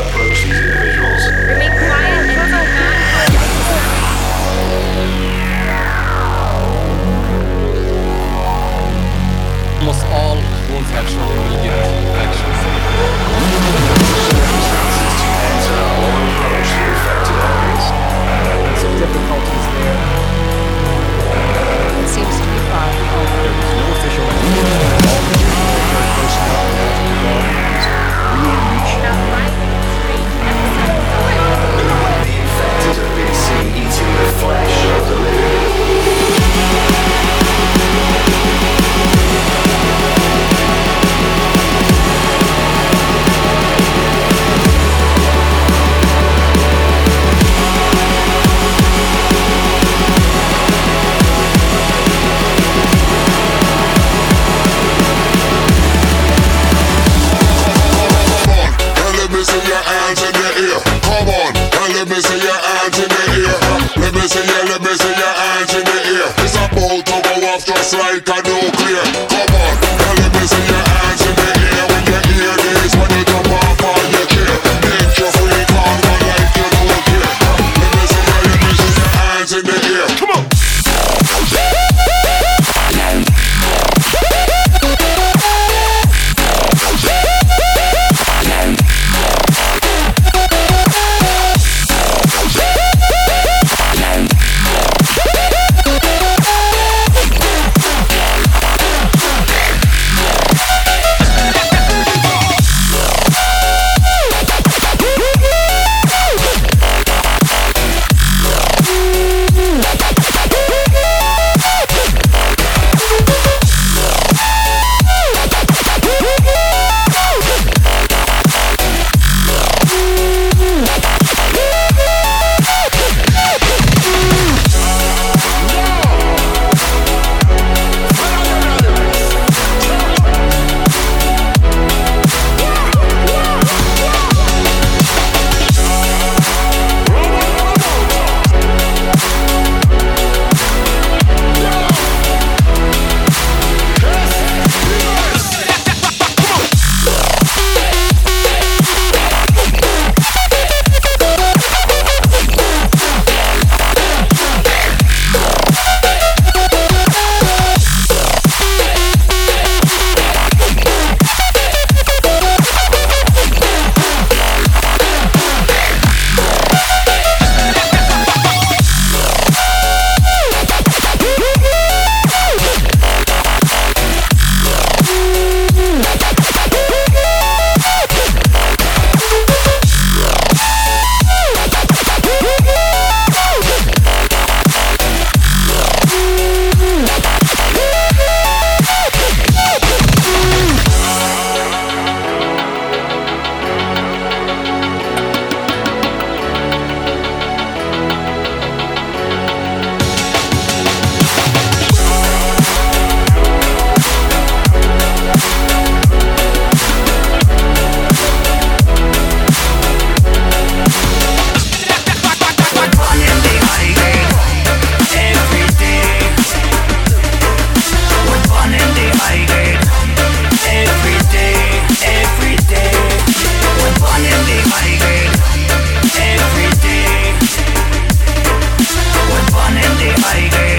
Approach these individuals. Remain quiet until man. Almost all won't have short immediate action. Enter or approach the affected areas. Some difficulties there. It seems to be fine. There was no official my day.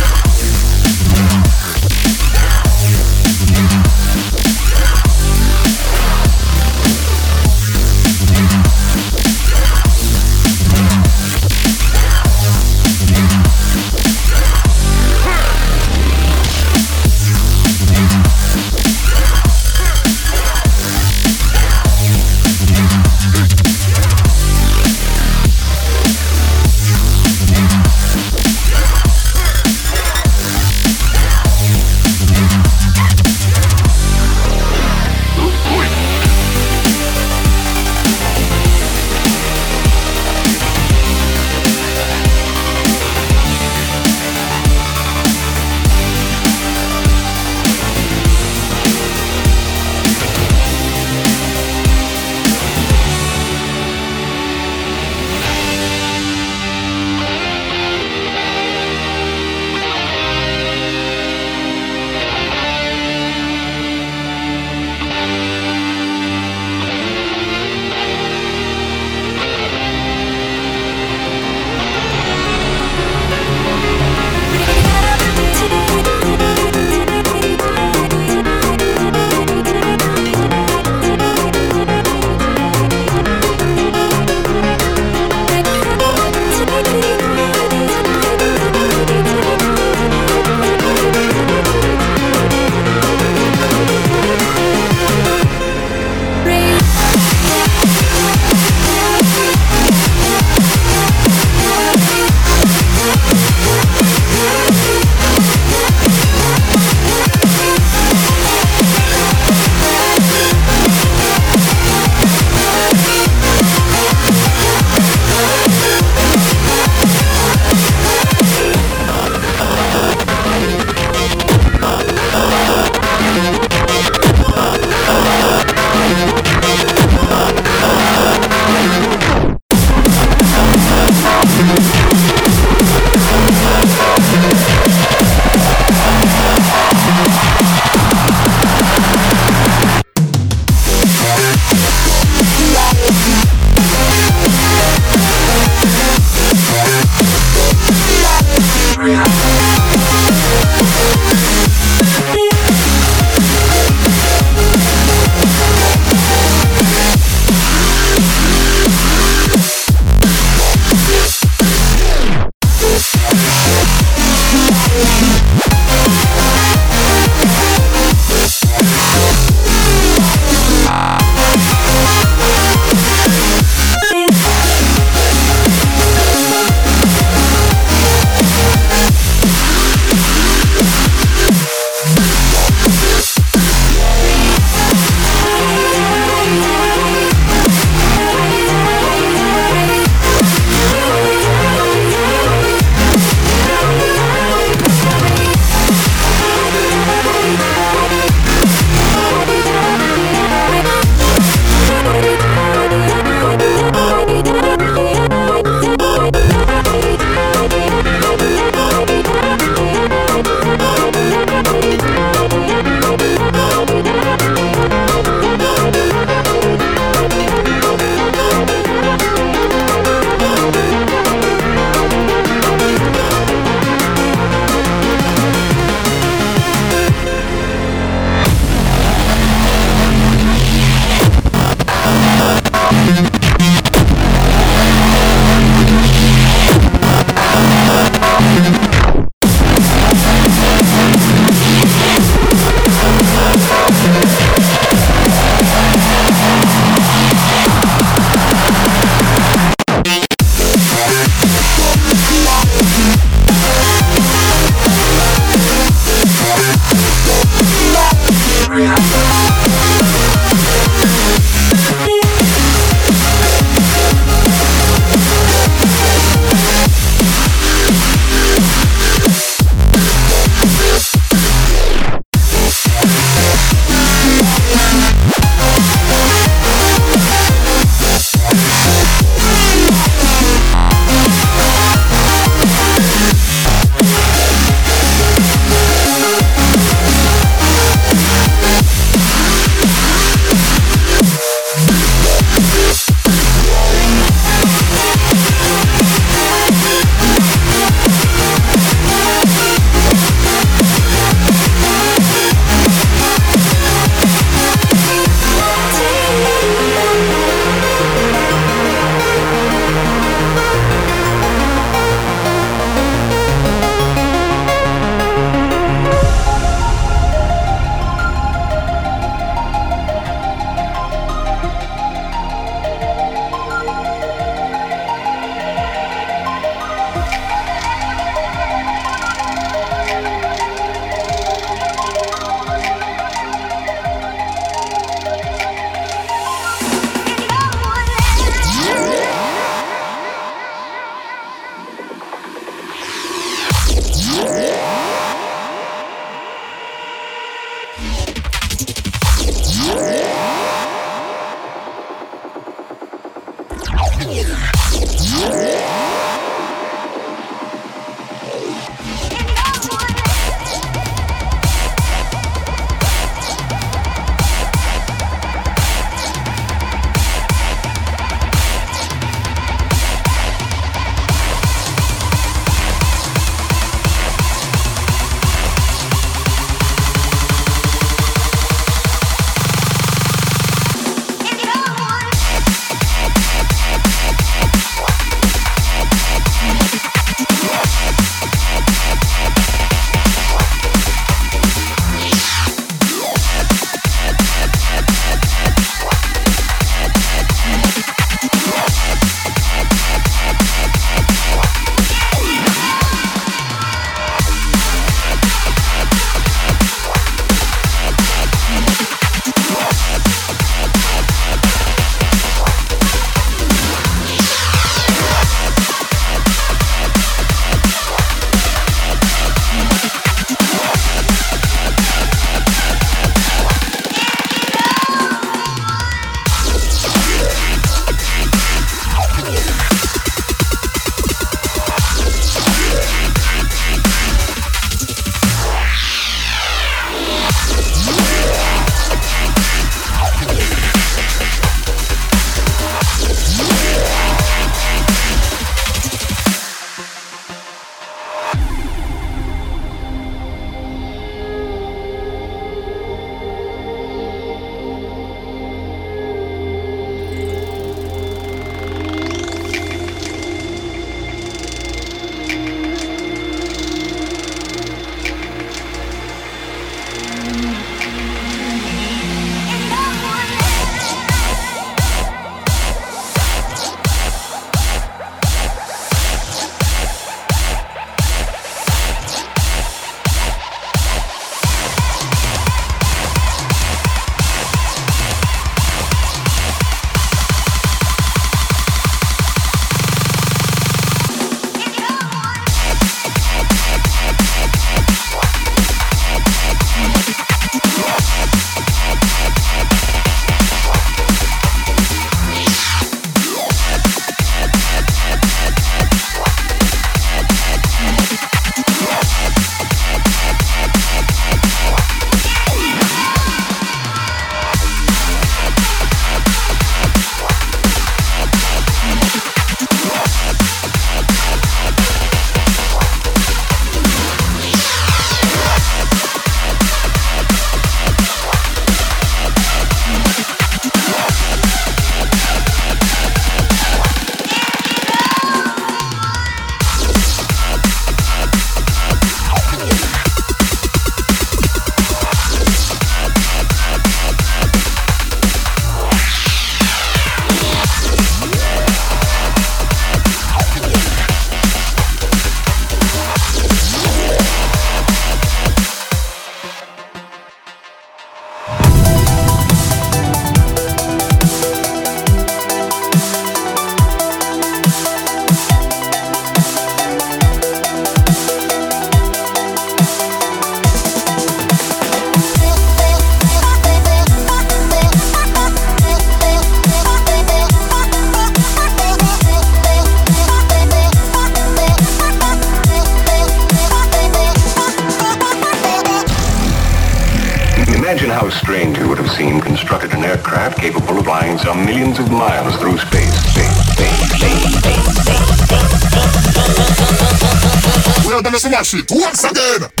shit once again.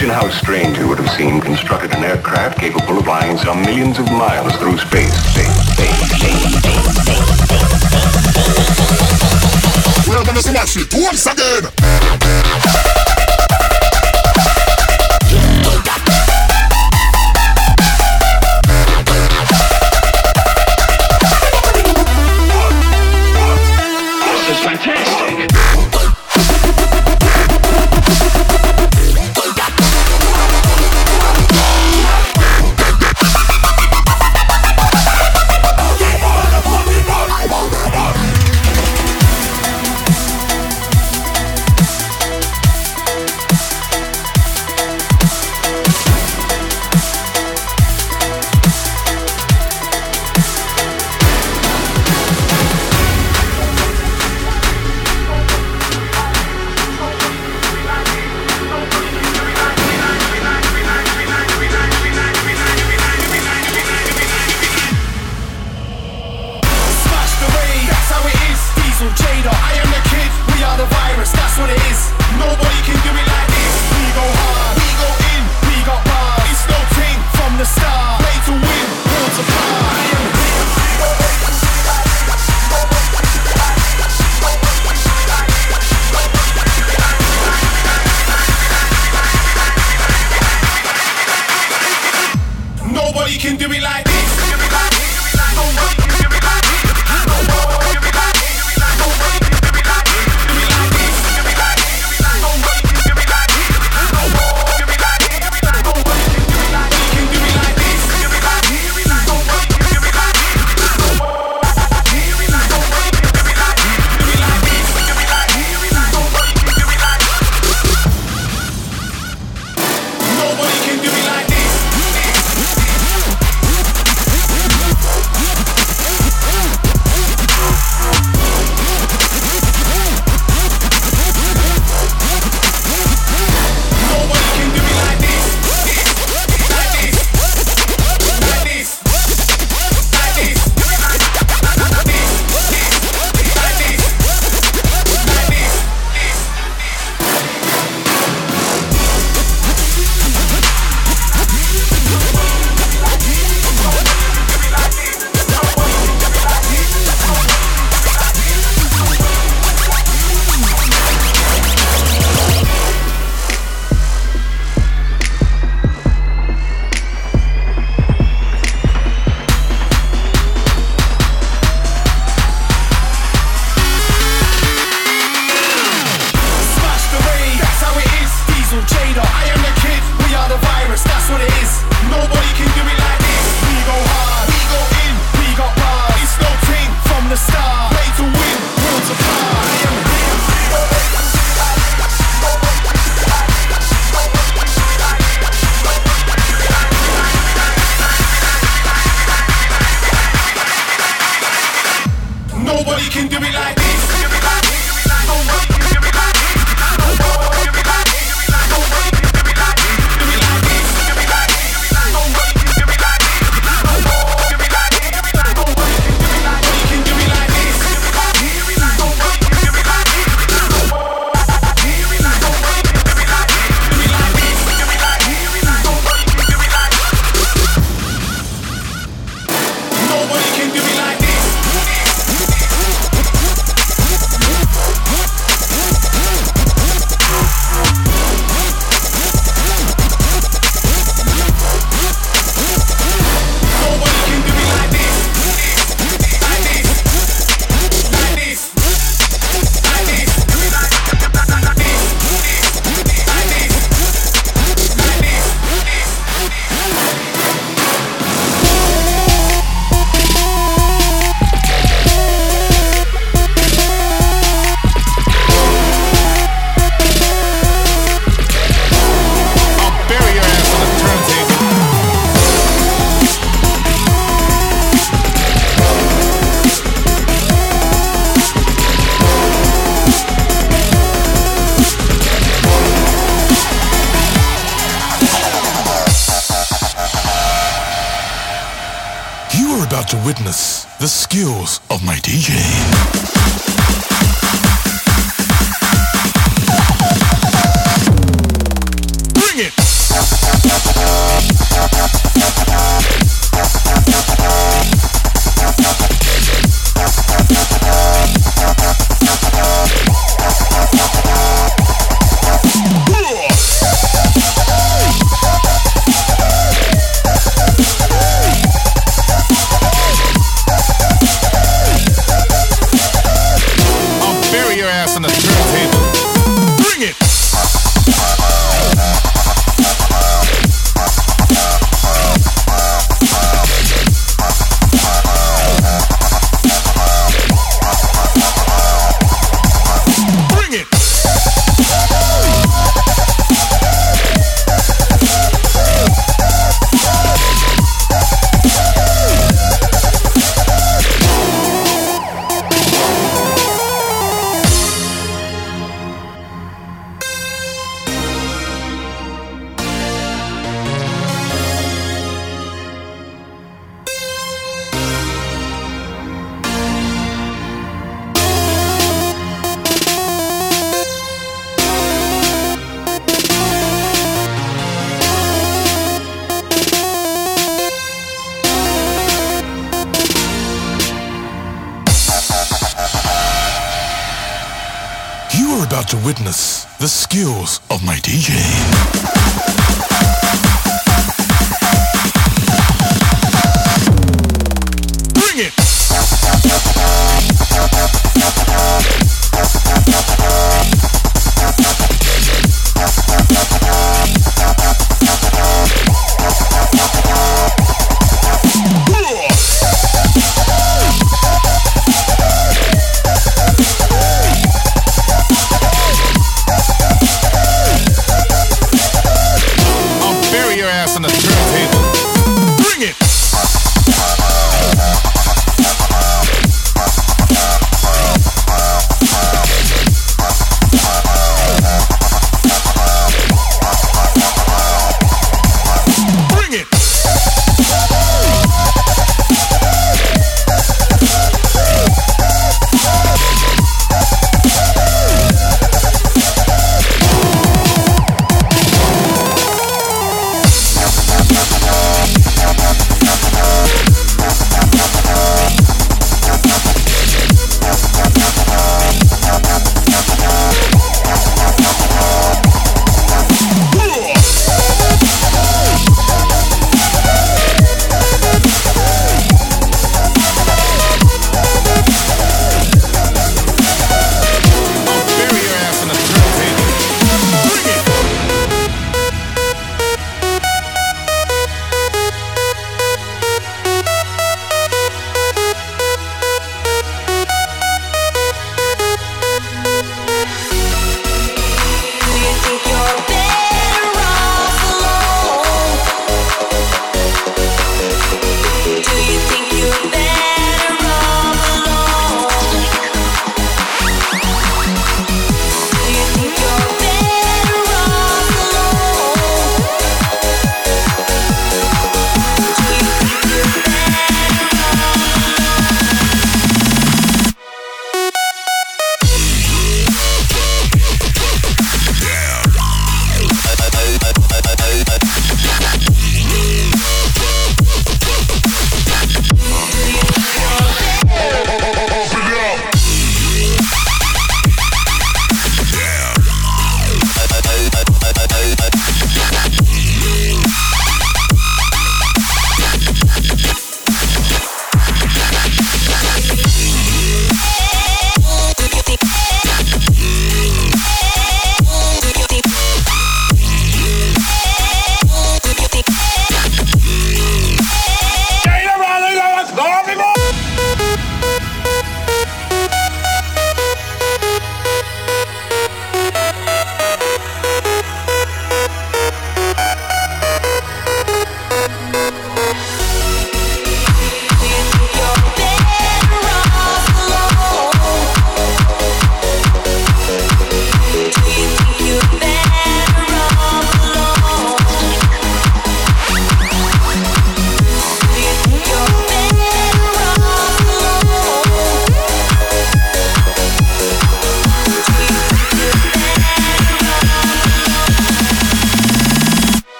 Imagine how strange it would have seemed constructed an aircraft capable of flying some millions of miles through space. Welcome to once again! fantastic.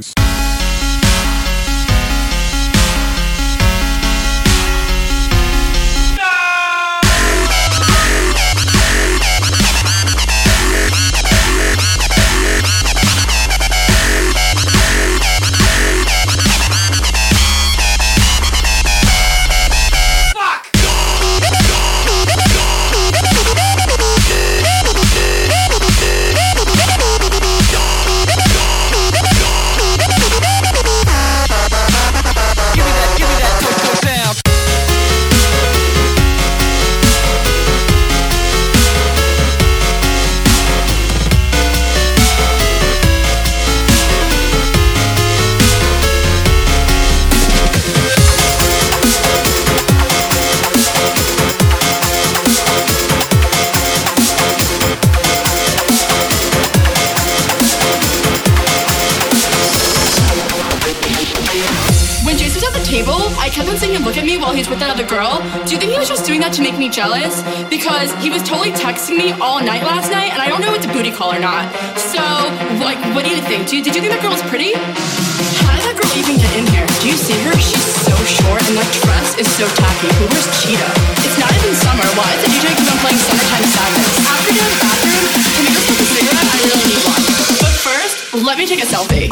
It's to make me jealous? Because he was totally texting me all night last night, and I don't know if it's a booty call or not. So, like, what do you think? Do, did you think that girl was pretty? How did that girl even get in here? Do you see her? She's so short, and that dress is so tacky. Who wears cheetah? It's not even summer. Why is the DJ keep on playing Summertime Sadness? After the bathroom, can we go smoke a cigarette? I really need one. But first, let me take a selfie.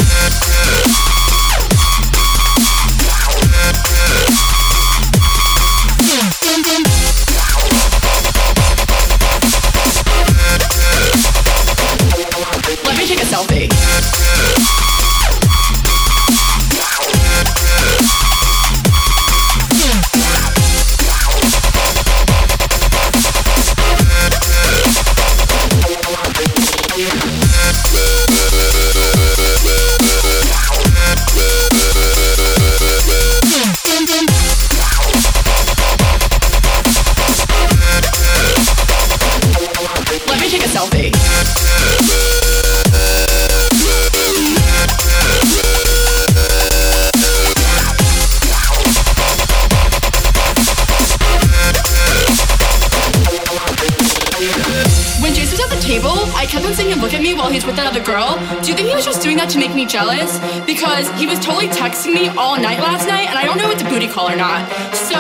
Jealous? Because he was totally texting me all night last night, and I don't know if it's a booty call or not. So,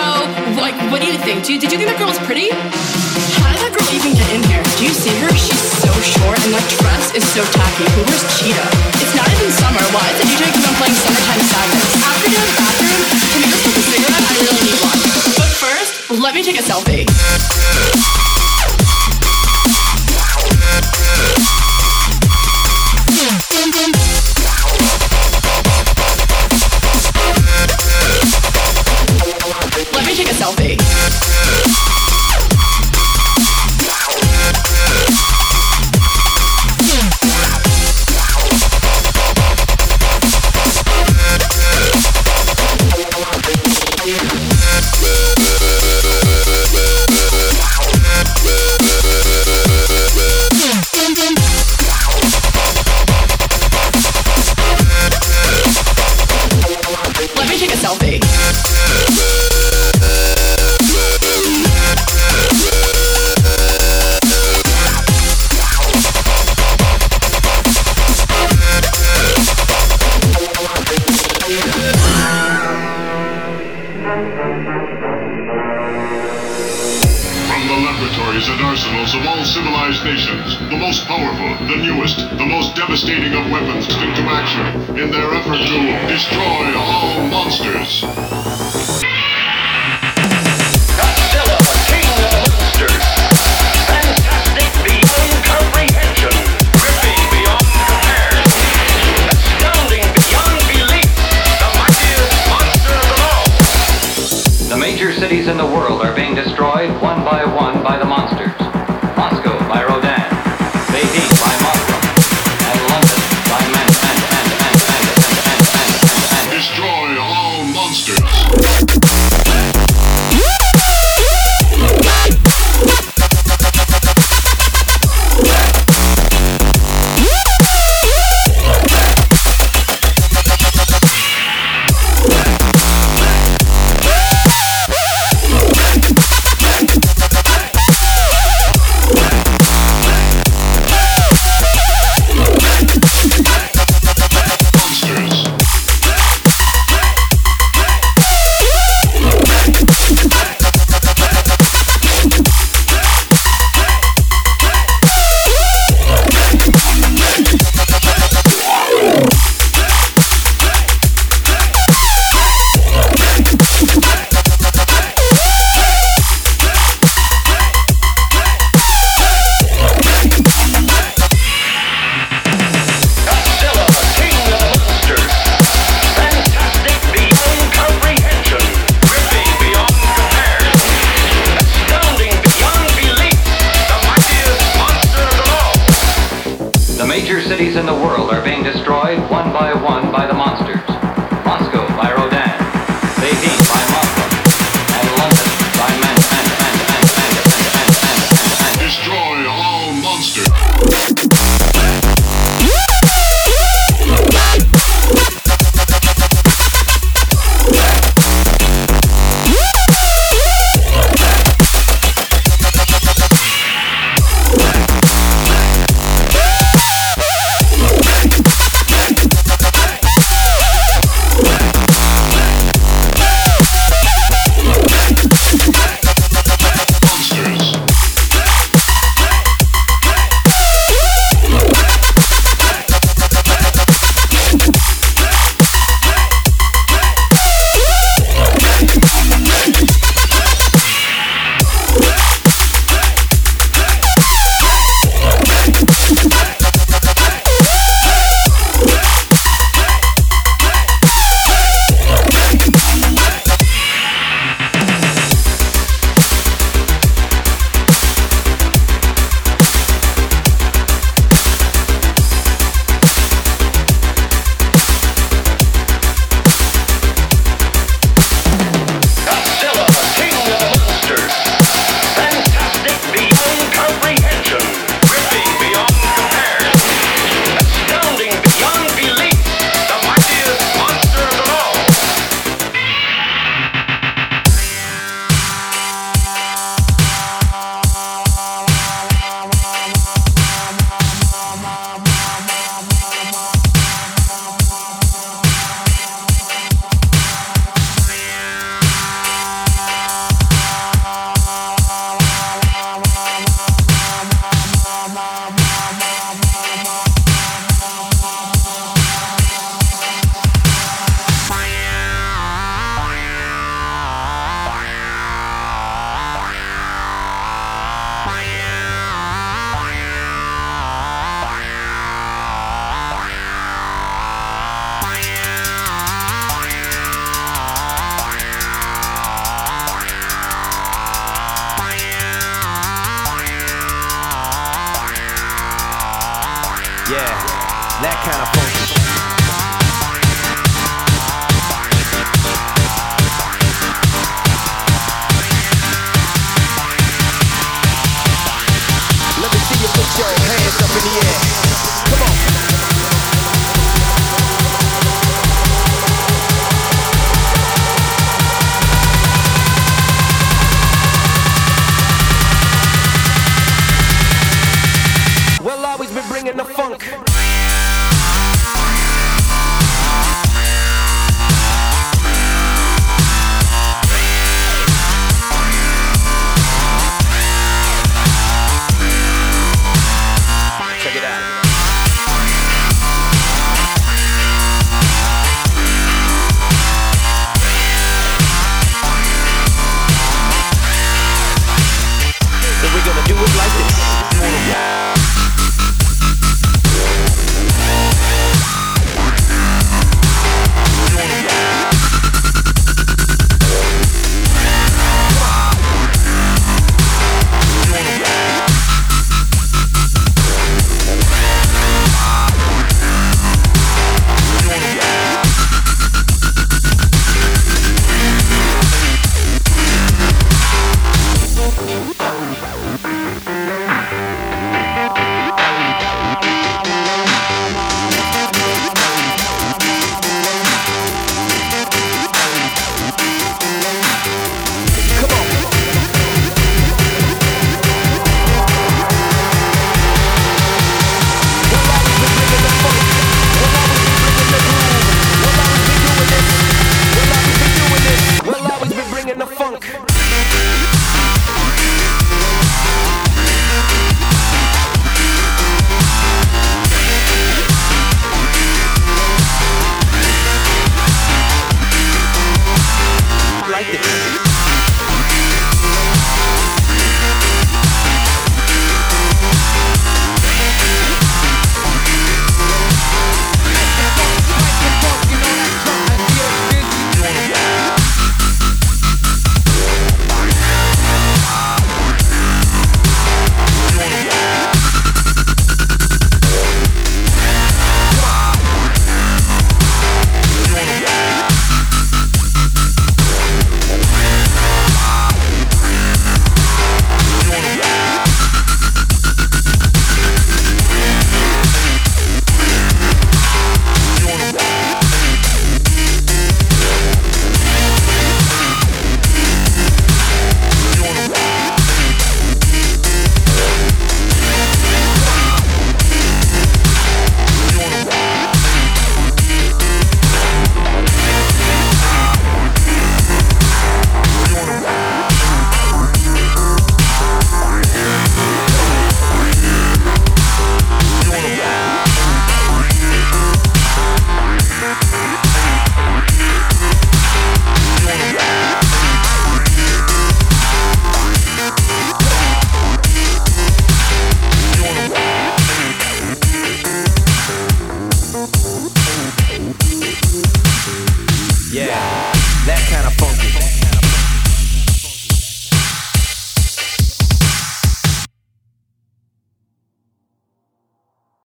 like, what do you think? Do, did you think that girl was pretty? How did that girl even get in here? Do you see her? She's so short, and that dress is so tacky. Who wears cheetah? It's not even summer. Why is the DJ keep on playing Summertime Sadness? After you're in the bathroom, can we go smoke a cigarette? I really need one. But first, let me take a selfie.